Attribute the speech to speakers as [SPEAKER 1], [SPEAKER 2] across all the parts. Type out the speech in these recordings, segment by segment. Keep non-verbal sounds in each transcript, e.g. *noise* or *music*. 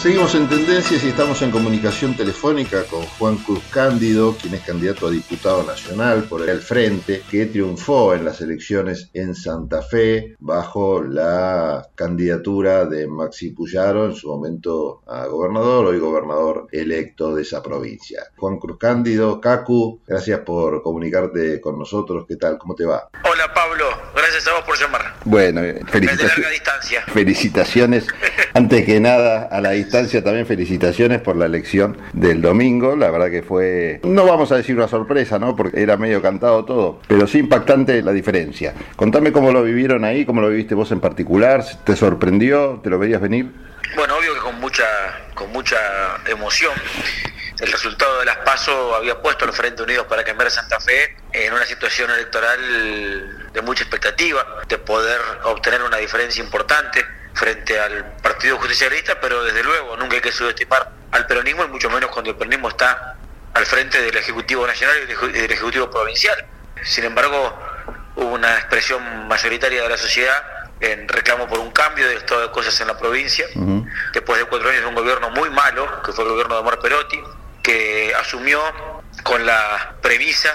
[SPEAKER 1] Seguimos en tendencias y estamos en comunicación telefónica con Juan Cruz Cándido, quien es candidato a diputado nacional por el Frente, que triunfó en las elecciones en Santa Fe bajo la candidatura de Maxi Puyaro, en su momento a gobernador, hoy gobernador electo de esa provincia. Juan Cruz Cándido, Cacu, gracias por comunicarte con nosotros. ¿Qué tal? ¿Cómo te va?
[SPEAKER 2] Hola Pablo, gracias a vos por llamar.
[SPEAKER 1] Bueno, felicitaciones. Felicitaciones, antes que nada, a la distancia también felicitaciones por la elección del domingo. La verdad que fue, no vamos a decir una sorpresa, ¿no? Porque era medio cantado todo, pero sí impactante la diferencia. Contame cómo lo vivieron ahí, cómo lo viviste vos en particular, ¿te sorprendió? ¿Te lo veías venir?
[SPEAKER 2] Bueno, obvio que con mucha, con mucha emoción. El resultado de las PASO había puesto al Frente Unidos para cambiar Santa Fe en una situación electoral de mucha expectativa, de poder obtener una diferencia importante frente al Partido Justicialista, pero desde luego nunca hay que subestimar al peronismo y mucho menos cuando el peronismo está al frente del Ejecutivo Nacional y del Ejecutivo Provincial. Sin embargo, hubo una expresión mayoritaria de la sociedad en reclamo por un cambio de estado de cosas en la provincia, después de cuatro años de un gobierno muy malo, que fue el gobierno de Omar Perotti, que asumió con la premisa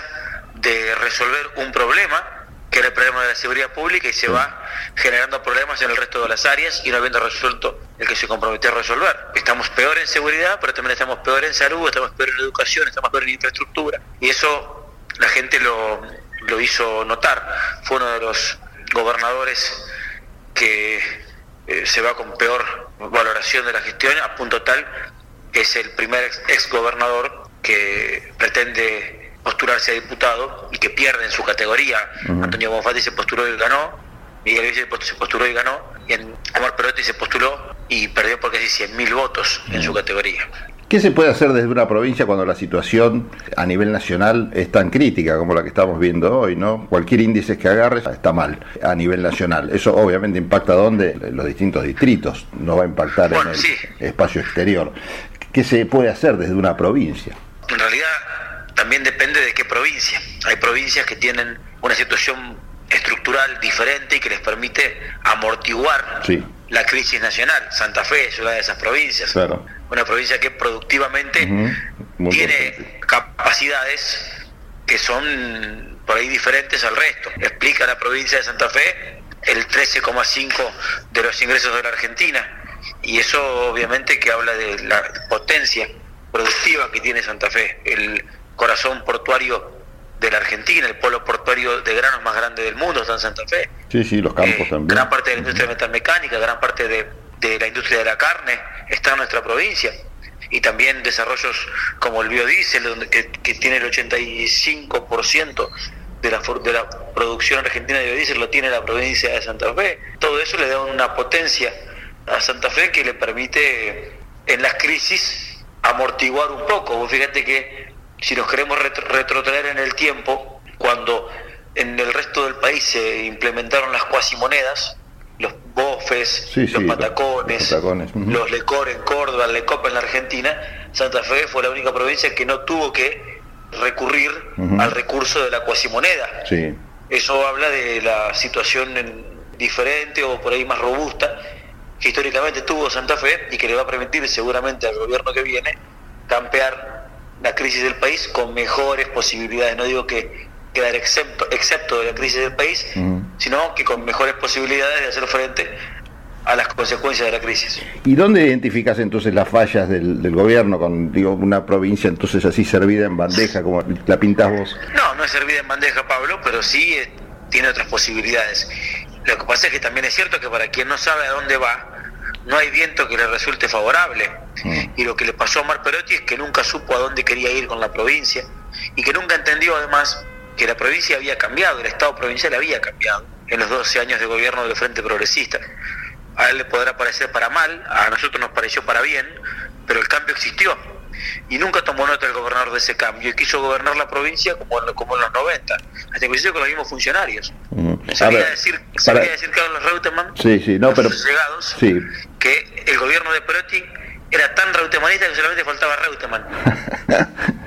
[SPEAKER 2] de resolver un problema que era el problema de la seguridad pública y se va generando problemas en el resto de las áreas y no habiendo resuelto el que se comprometió a resolver. Estamos peor en seguridad, pero también estamos peor en salud, estamos peor en educación, estamos peor en infraestructura. Y eso la gente lo, lo hizo notar. Fue uno de los gobernadores que eh, se va con peor valoración de la gestión, a punto tal que es el primer ex gobernador que pretende postularse a diputado y que pierde en su categoría. Antonio Bonfatti se postuló y ganó, Miguel Villa se postuló y ganó, y Omar Perotti se postuló y perdió por casi 100.000 votos en su categoría.
[SPEAKER 1] ¿Qué se puede hacer desde una provincia cuando la situación a nivel nacional es tan crítica como la que estamos viendo hoy, no? Cualquier índice que agarres está mal a nivel nacional. Eso obviamente impacta dónde? En los distintos distritos, no va a impactar en el espacio exterior. ¿Qué se puede hacer desde una provincia?
[SPEAKER 2] En realidad también depende de provincia. Hay provincias que tienen una situación estructural diferente y que les permite amortiguar la crisis nacional. Santa Fe es una de esas provincias. Una provincia que productivamente tiene capacidades que son por ahí diferentes al resto. Explica la provincia de Santa Fe el 13,5 de los ingresos de la Argentina. Y eso obviamente que habla de la potencia productiva que tiene Santa Fe. El corazón portuario de la Argentina, el polo portuario de granos más grande del mundo está en Santa Fe.
[SPEAKER 1] Sí, sí, los campos eh, también.
[SPEAKER 2] Gran parte de la industria metalmecánica, gran parte de, la industria de la carne está en nuestra provincia. Y también desarrollos como el biodiesel, que, que tiene el 85% de la, de la producción argentina de biodiesel, lo tiene la provincia de Santa Fe. Todo eso le da una potencia a Santa Fe que le permite en las crisis amortiguar un poco. fíjate que si nos queremos retrotraer en el tiempo, cuando en el resto del país se implementaron las cuasimonedas, los bofes, los patacones, los, lecor en Córdoba, el lecop en la Argentina, Santa Fe fue la única provincia que no tuvo que recurrir al recurso de la cuasimoneda. Eso habla de la situación diferente o por ahí más robusta que históricamente tuvo Santa Fe y que le va a permitir seguramente al gobierno que viene campear la crisis del país con mejores posibilidades. No digo que quedar excepto, excepto de la crisis del país, sino que con mejores posibilidades de hacer frente a las consecuencias de la crisis.
[SPEAKER 1] ¿Y dónde identificas entonces las fallas del, gobierno con digo, una provincia entonces así servida en bandeja como la pintas vos?
[SPEAKER 2] No, no es servida en bandeja, Pablo, pero sí eh, tiene otras posibilidades. Lo que pasa es que también es cierto que para quien no sabe a dónde va, no hay viento que le resulte favorable. Y lo que le pasó a Omar Perotti es que nunca supo a dónde quería ir con la provincia y que nunca entendió además que la provincia había cambiado, el Estado provincial había cambiado en los 12 años de gobierno del Frente Progresista. A él le podrá parecer para mal, a nosotros nos pareció para bien, pero el cambio existió y nunca tomó nota el gobernador de ese cambio y quiso gobernar la provincia como en, como en los 90, hasta inclusive con los mismos funcionarios. Mm. Decir, decir Carlos Reutemann,
[SPEAKER 1] sí, sí, no, pero,
[SPEAKER 2] llegados, que el gobierno de Perotti era tan reutemanista que solamente faltaba Reutemann. *laughs*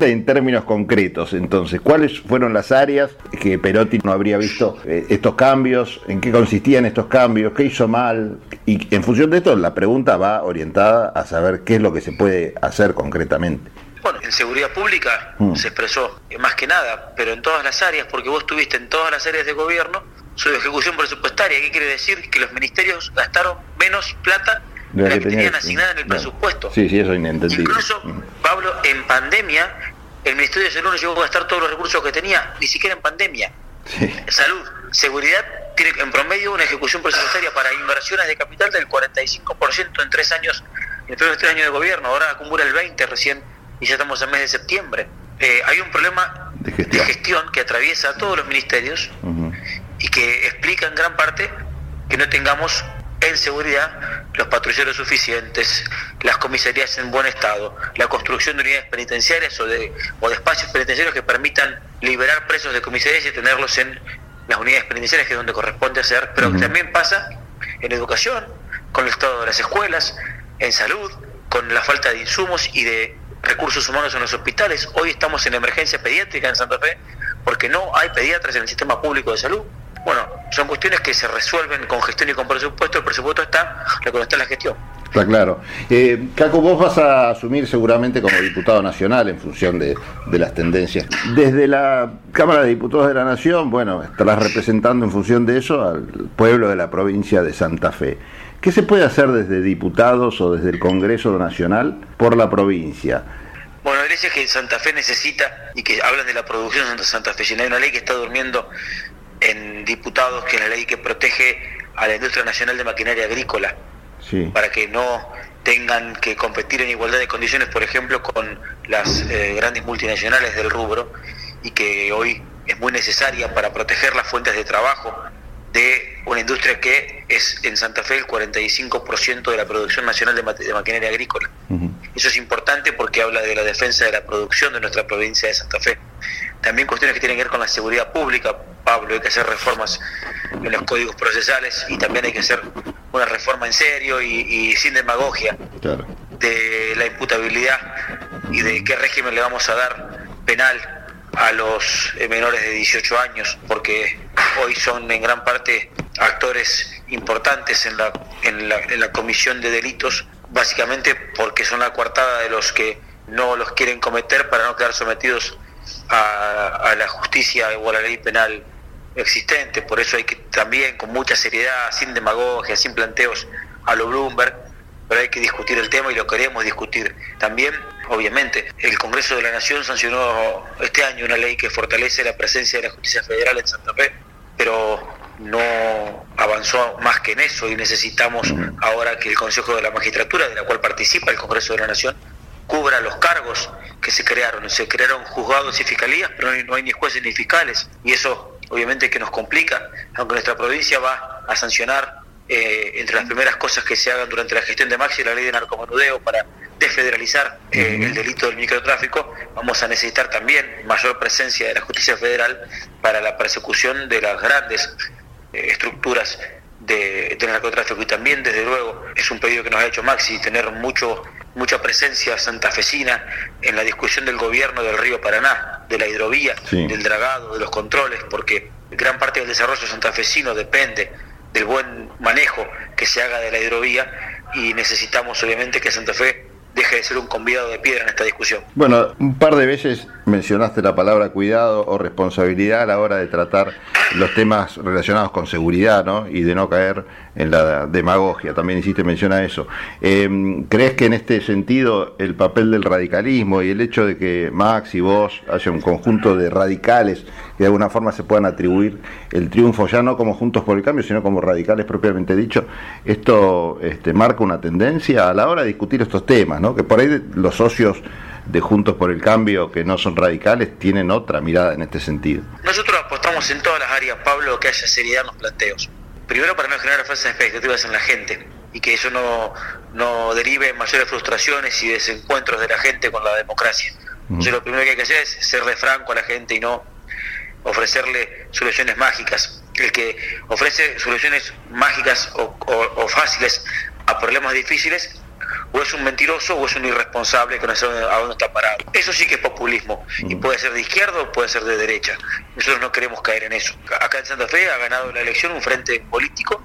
[SPEAKER 1] En términos concretos, entonces, ¿cuáles fueron las áreas que Perotti no habría visto eh, estos cambios? ¿En qué consistían estos cambios? ¿Qué hizo mal? Y en función de esto, la pregunta va orientada a saber qué es lo que se puede hacer concretamente.
[SPEAKER 2] Bueno, en seguridad pública mm. se expresó más que nada, pero en todas las áreas, porque vos estuviste en todas las áreas de gobierno, su ejecución presupuestaria. ¿Qué quiere decir? Que los ministerios gastaron menos plata de la que, tenían asignada en el presupuesto.
[SPEAKER 1] Sí, sí, eso es inentendible.
[SPEAKER 2] Incluso, mm. Pablo, en pandemia, el Ministerio de Salud no llegó a gastar todos los recursos que tenía, ni siquiera en pandemia. Sí. Salud, seguridad, tiene en promedio una ejecución presupuestaria para inversiones de capital del 45% en tres años, en los tres años de gobierno. Ahora acumula el 20% recién y ya estamos en mes de septiembre. Eh, hay un problema de gestión. que atraviesa a todos los ministerios y que explica en gran parte que no tengamos en seguridad los patrulleros suficientes, las comisarías en buen estado, la construcción de unidades penitenciarias o de, o de espacios penitenciarios que permitan liberar presos de comisarías y tenerlos en las unidades penitenciarias que es donde corresponde hacer, pero también pasa en educación, con el estado de las escuelas, en salud, con la falta de insumos y de recursos humanos en los hospitales. Hoy estamos en emergencia pediátrica en Santa Fe porque no hay pediatras en el sistema público de salud. Bueno, son cuestiones que se resuelven con gestión y con presupuesto. El presupuesto está, lo que no está en la gestión.
[SPEAKER 1] Está claro. Eh, Caco, vos vas a asumir seguramente como diputado nacional en función de, de, las tendencias. Desde la Cámara de Diputados de la Nación, bueno, estarás representando en función de eso al pueblo de la provincia de Santa Fe. ¿Qué se puede hacer desde diputados o desde el Congreso Nacional por la provincia?
[SPEAKER 2] Bueno, es que Santa Fe necesita, y que hablan de la producción de Santa Fe, no hay una ley que está durmiendo en diputados, que es la ley que protege a la industria nacional de maquinaria agrícola, para que no tengan que competir en igualdad de condiciones, por ejemplo, con las eh, grandes multinacionales del rubro, y que hoy es muy necesaria para proteger las fuentes de trabajo de una industria que es en Santa Fe el 45% de la producción nacional de, maquinaria agrícola. Eso es importante porque habla de la defensa de la producción de nuestra provincia de Santa Fe. También cuestiones que tienen que ver con la seguridad pública, Pablo, hay que hacer reformas en los códigos procesales y también hay que hacer una reforma en serio y, sin demagogia de la imputabilidad y de qué régimen le vamos a dar penal a los eh, menores de 18 años, porque hoy son en gran parte actores importantes en la, en la, en la comisión de delitos, básicamente porque son la coartada de los que no los quieren cometer para no quedar sometidos a, a la justicia o a la ley penal existente. Por eso hay que también, con mucha seriedad, sin demagogia, sin planteos a lo Bloomberg, pero hay que discutir el tema y lo queremos discutir. También, obviamente, el Congreso de la Nación sancionó este año una ley que fortalece la presencia de la justicia federal en Santa Fe, pero no avanzó más que en eso y necesitamos ahora que el Consejo de la Magistratura, de la cual participa el Congreso de la Nación, cubra los cargos que se crearon. Se crearon juzgados y fiscalías, pero no hay ni jueces ni fiscales. Y eso obviamente que nos complica, aunque nuestra provincia va a sancionar eh, entre las primeras cosas que se hagan durante la gestión de Maxi, la ley de narcomanudeo para desfederalizar eh, el delito del microtráfico, vamos a necesitar también mayor presencia de la justicia federal para la persecución de las grandes eh, estructuras de, narcotráfico y también desde luego es un pedido que nos ha hecho Maxi tener mucho mucha presencia santafesina en la discusión del gobierno del río Paraná, de la hidrovía, del dragado, de los controles, porque gran parte del desarrollo santafesino depende del buen manejo que se haga de la hidrovía y necesitamos obviamente que Santa Fe deje de ser un convidado de piedra en esta discusión.
[SPEAKER 1] Bueno, un par de veces mencionaste la palabra cuidado o responsabilidad a la hora de tratar los temas relacionados con seguridad ¿no? y de no caer en la demagogia. También hiciste mención a eso. Em, ¿Crees que en este sentido el papel del radicalismo y el hecho de que Max y vos haya un conjunto de radicales que de alguna forma se puedan atribuir el triunfo ya no como Juntos por el Cambio, sino como radicales propiamente dicho, esto este, marca una tendencia a la hora de discutir estos temas, ¿no? que por ahí los socios de Juntos por el Cambio que no son radicales tienen otra mirada en este sentido.
[SPEAKER 2] Nosotros apostamos en todas las áreas, Pablo, que haya seriedad en los planteos. Primero para no generar falsas expectativas en la gente y que eso no, no derive en mayores frustraciones y desencuentros de la gente con la democracia. Entonces lo primero que hay que hacer es serle franco a la gente y no ofrecerle soluciones mágicas. El que ofrece soluciones mágicas o, o fáciles a problemas difíciles o es un mentiroso o es un irresponsable que no sabe a dónde está parado. Eso sí que es populismo y mm. puede ser de izquierda o puede ser de derecha. Nosotros no queremos caer en eso. Acá en Santa Fe ha ganado la elección un frente político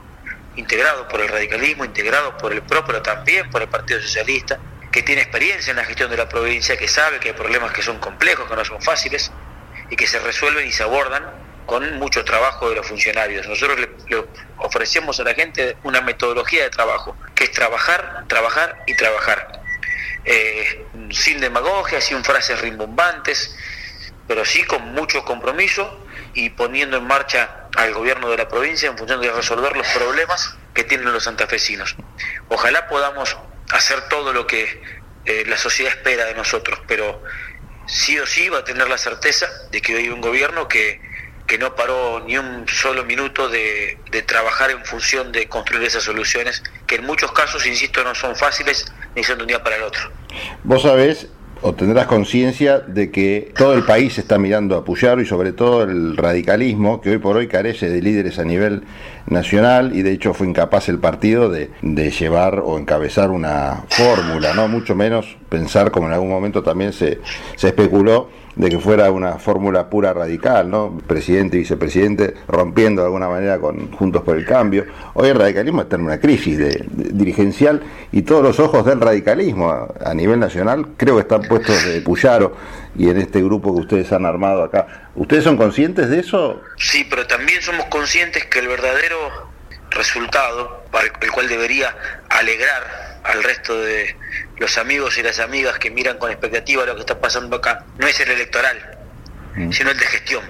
[SPEAKER 2] integrado por el radicalismo, integrado por el PRO, pero también por el Partido Socialista, que tiene experiencia en la gestión de la provincia, que sabe que hay problemas que son complejos, que no son fáciles y que se resuelven y se abordan con mucho trabajo de los funcionarios. Nosotros le, ofrecemos a la gente una metodología de trabajo, que es trabajar, trabajar y trabajar. Eh, sin demagogia, sin frases rimbombantes, pero sí con mucho compromiso y poniendo en marcha al gobierno de la provincia en función de resolver los problemas que tienen los santafesinos. Ojalá podamos hacer todo lo que eh, la sociedad espera de nosotros, pero sí o sí va a tener la certeza de que hoy hay un gobierno que, que no paró ni un solo minuto de, de, trabajar en función de construir esas soluciones, que en muchos casos, insisto, no son fáciles ni son de un día para el otro.
[SPEAKER 1] Vos sabés, o tendrás conciencia de que todo el país está mirando a Puyaro y sobre todo el radicalismo, que hoy por hoy carece de líderes a nivel nacional y de hecho fue incapaz el partido de, de llevar o encabezar una fórmula, no mucho menos pensar como en algún momento también se, se especuló de que fuera una fórmula pura radical, ¿no? Presidente y vicepresidente rompiendo de alguna manera con Juntos por el Cambio. Hoy el radicalismo está en una crisis de, dirigencial y todos los ojos del radicalismo a, nivel nacional creo que están puestos de Puyaro y en este grupo que ustedes han armado acá. ¿Ustedes son conscientes de eso?
[SPEAKER 2] Sí, pero también somos conscientes que el verdadero resultado, para el cual debería alegrar al resto de los amigos y las amigas que miran con expectativa lo que está pasando acá, no es el electoral, mm. sino el de gestión.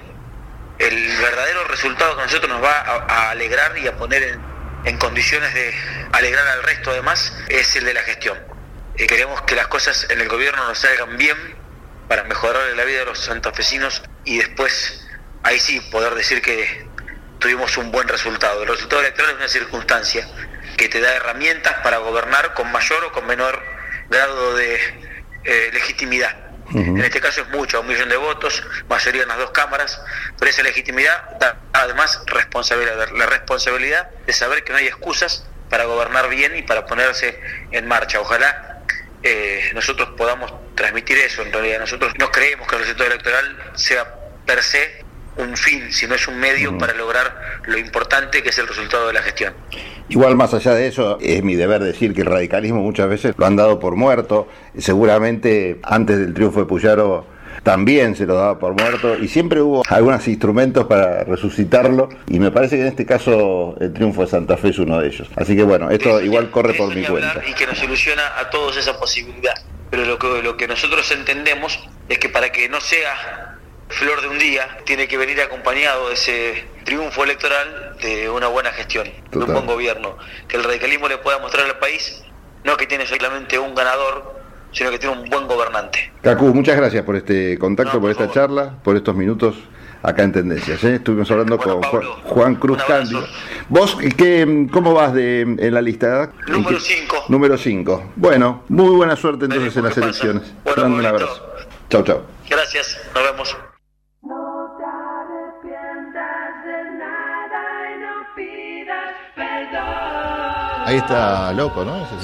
[SPEAKER 2] El verdadero resultado que a nosotros nos va a, alegrar y a poner en, condiciones de alegrar al resto además es el de la gestión. y queremos que las cosas en el gobierno nos salgan bien para mejorar la vida de los santafesinos y después ahí sí poder decir que tuvimos un buen resultado. El resultado electoral es una circunstancia que te da herramientas para gobernar con mayor o con menor grado de eh, legitimidad. En este caso es mucho, un millón de votos, mayoría en las dos cámaras, pero esa legitimidad da además responsabilidad, la responsabilidad de saber que no hay excusas para gobernar bien y para ponerse en marcha. Ojalá eh, nosotros podamos transmitir eso en realidad. Nosotros no creemos que el resultado electoral sea per se un fin, sino es un medio para lograr lo importante que es el resultado de la gestión.
[SPEAKER 1] Igual más allá de eso, es mi deber decir que el radicalismo muchas veces lo han dado por muerto, seguramente antes del triunfo de Puyaro también se lo daba por muerto y siempre hubo algunos instrumentos para resucitarlo y me parece que en este caso el triunfo de Santa Fe es uno de ellos. Así que bueno, esto igual corre por mi cuenta.
[SPEAKER 2] Y que nos soluciona a todos esa posibilidad. Pero lo que, lo que nosotros entendemos es que para que no sea flor de un día, tiene que venir acompañado de ese triunfo electoral de una buena gestión, de un buen gobierno, que el radicalismo le pueda mostrar al país no que tiene solamente un ganador, sino que tiene un buen gobernante.
[SPEAKER 1] Cacu, muchas gracias por este contacto, por, esta charla, por estos minutos acá en Tendencias. ¿eh? Estuvimos hablando con Juan, Cruz Cándido. ¿Vos qué, cómo vas de, en la lista?
[SPEAKER 2] Número 5.
[SPEAKER 1] Número 5. Bueno, muy buena suerte entonces en las elecciones. un abrazo. Chau, chau.
[SPEAKER 2] Gracias, nos vemos.
[SPEAKER 1] Ahí está loco, ¿no?
[SPEAKER 3] Sí.